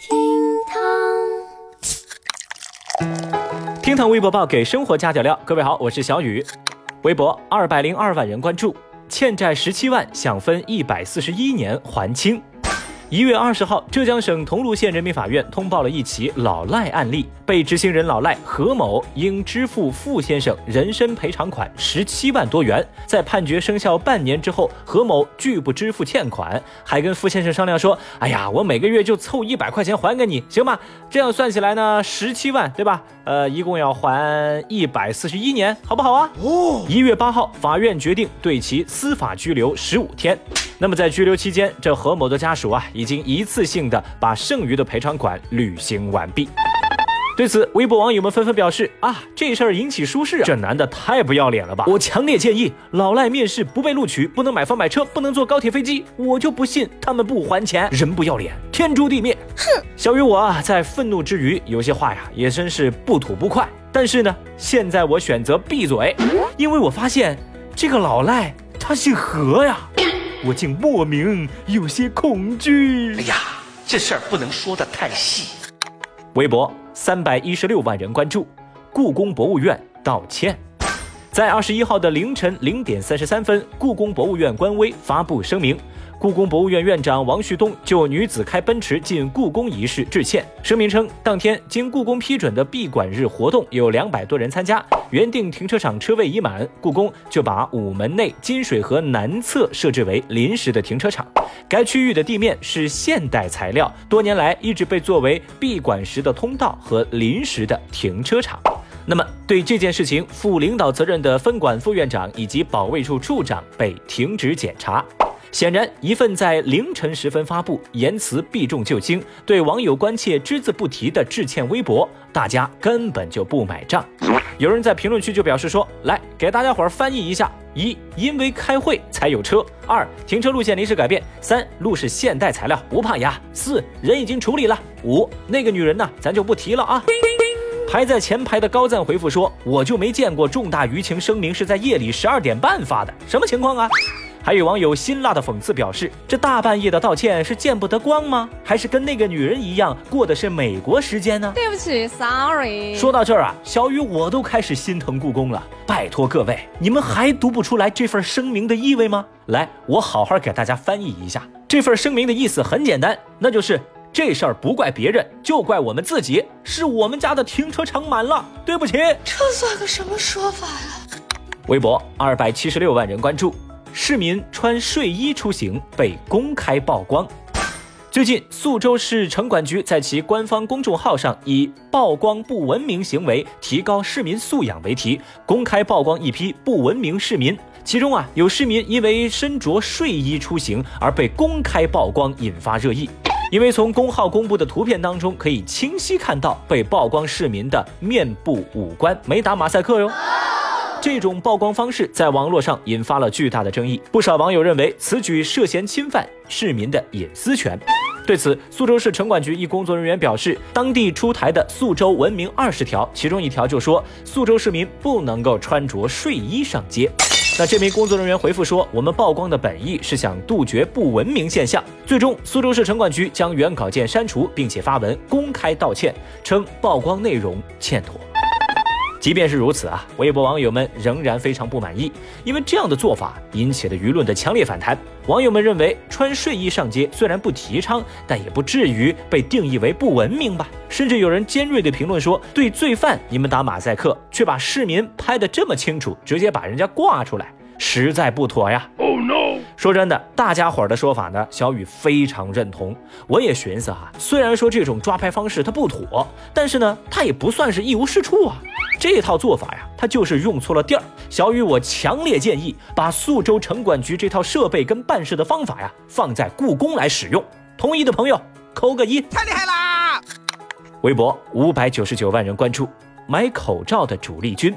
厅堂厅堂微博报给生活加点料。各位好，我是小雨。微博二百零二万人关注，欠债十七万想分一百四十一年还清。一月二十号，浙江省桐庐县人民法院通报了一起老赖案例，被执行人老赖何某应支付傅先生人身赔偿款十七万多元。在判决生效半年之后，何某拒不支付欠款，还跟傅先生商量说：“哎呀，我每个月就凑一百块钱还给你，行吗？这样算起来呢，十七万，对吧？呃，一共要还一百四十一年，好不好啊？”哦，一月八号，法院决定对其司法拘留十五天。那么在拘留期间，这何某的家属啊，已经一次性的把剩余的赔偿款履行完毕。对此，微博网友们纷纷表示啊，这事儿引起舒适，啊这男的太不要脸了吧！我强烈建议老赖面试不被录取，不能买房买车，不能坐高铁飞机，我就不信他们不还钱。人不要脸，天诛地灭！哼！小雨我啊，在愤怒之余，有些话呀，也真是不吐不快。但是呢，现在我选择闭嘴，因为我发现这个老赖他姓何呀。我竟莫名有些恐惧。哎呀，这事儿不能说的太细。微博三百一十六万人关注，故宫博物院道歉。在二十一号的凌晨零点三十三分，故宫博物院官微发布声明。故宫博物院院长王旭东就女子开奔驰进故宫一事致歉。声明称，当天经故宫批准的闭馆日活动有两百多人参加，原定停车场车位已满，故宫就把午门内金水河南侧设置为临时的停车场。该区域的地面是现代材料，多年来一直被作为闭馆时的通道和临时的停车场。那么，对这件事情负领导责任的分管副院长以及保卫处处长被停职检查。显然，一份在凌晨时分发布、言辞避重就轻、对网友关切只字不提的致歉微博，大家根本就不买账。有人在评论区就表示说：“来，给大家伙儿翻译一下：一，因为开会才有车；二，停车路线临时改变；三，路是现代材料，不怕压；四，人已经处理了；五，那个女人呢，咱就不提了啊。”排在前排的高赞回复说：“我就没见过重大舆情声明是在夜里十二点半发的，什么情况啊？”还有网友辛辣的讽刺表示：“这大半夜的道歉是见不得光吗？还是跟那个女人一样过的是美国时间呢？”对不起，sorry。说到这儿啊，小雨我都开始心疼故宫了。拜托各位，你们还读不出来这份声明的意味吗？来，我好好给大家翻译一下。这份声明的意思很简单，那就是这事儿不怪别人，就怪我们自己，是我们家的停车场满了，对不起。这算个什么说法呀？微博二百七十六万人关注。市民穿睡衣出行被公开曝光。最近，宿州市城管局在其官方公众号上以“曝光不文明行为，提高市民素养”为题，公开曝光一批不文明市民。其中啊，有市民因为身着睡衣出行而被公开曝光，引发热议。因为从公号公布的图片当中，可以清晰看到被曝光市民的面部五官没打马赛克哟。这种曝光方式在网络上引发了巨大的争议，不少网友认为此举涉嫌侵犯市民的隐私权。对此，苏州市城管局一工作人员表示，当地出台的《苏州文明二十条》，其中一条就说苏州市民不能够穿着睡衣上街。那这名工作人员回复说，我们曝光的本意是想杜绝不文明现象。最终，苏州市城管局将原稿件删除，并且发文公开道歉，称曝光内容欠妥。即便是如此啊，微博网友们仍然非常不满意，因为这样的做法引起了舆论的强烈反弹。网友们认为，穿睡衣上街虽然不提倡，但也不至于被定义为不文明吧？甚至有人尖锐的评论说：“对罪犯你们打马赛克，却把市民拍得这么清楚，直接把人家挂出来，实在不妥呀！” Oh no！说真的，大家伙儿的说法呢，小雨非常认同。我也寻思啊，虽然说这种抓拍方式它不妥，但是呢，它也不算是一无是处啊。这套做法呀，它就是用错了地儿。小雨，我强烈建议把宿州城管局这套设备跟办事的方法呀，放在故宫来使用。同意的朋友扣个一，太厉害啦！微博五百九十九万人关注，买口罩的主力军。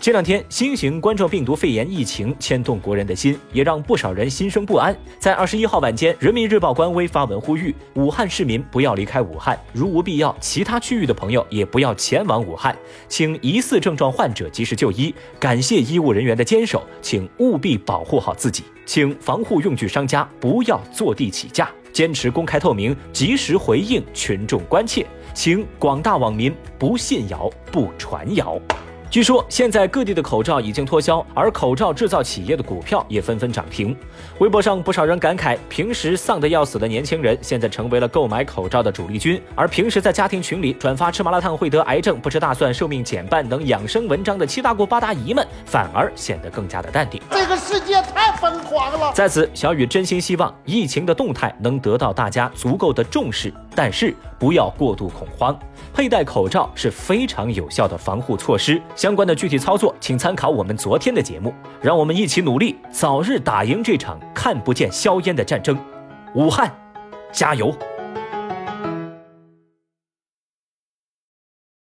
这两天，新型冠状病毒肺炎疫情牵动国人的心，也让不少人心生不安。在二十一号晚间，人民日报官微发文呼吁武汉市民不要离开武汉，如无必要，其他区域的朋友也不要前往武汉，请疑似症状患者及时就医。感谢医务人员的坚守，请务必保护好自己，请防护用具商家不要坐地起价。坚持公开透明，及时回应群众关切，请广大网民不信谣、不传谣。据说现在各地的口罩已经脱销，而口罩制造企业的股票也纷纷涨停。微博上不少人感慨，平时丧得要死的年轻人，现在成为了购买口罩的主力军。而平时在家庭群里转发吃麻辣烫会得癌症、不吃大蒜寿命减半等养生文章的七大姑八大姨们，反而显得更加的淡定。这个世界太疯狂了。在此，小雨真心希望疫情的动态能得到大家足够的重视，但是不要过度恐慌。佩戴口罩是非常有效的防护措施，相关的具体操作请参考我们昨天的节目。让我们一起努力，早日打赢这场看不见硝烟的战争。武汉，加油！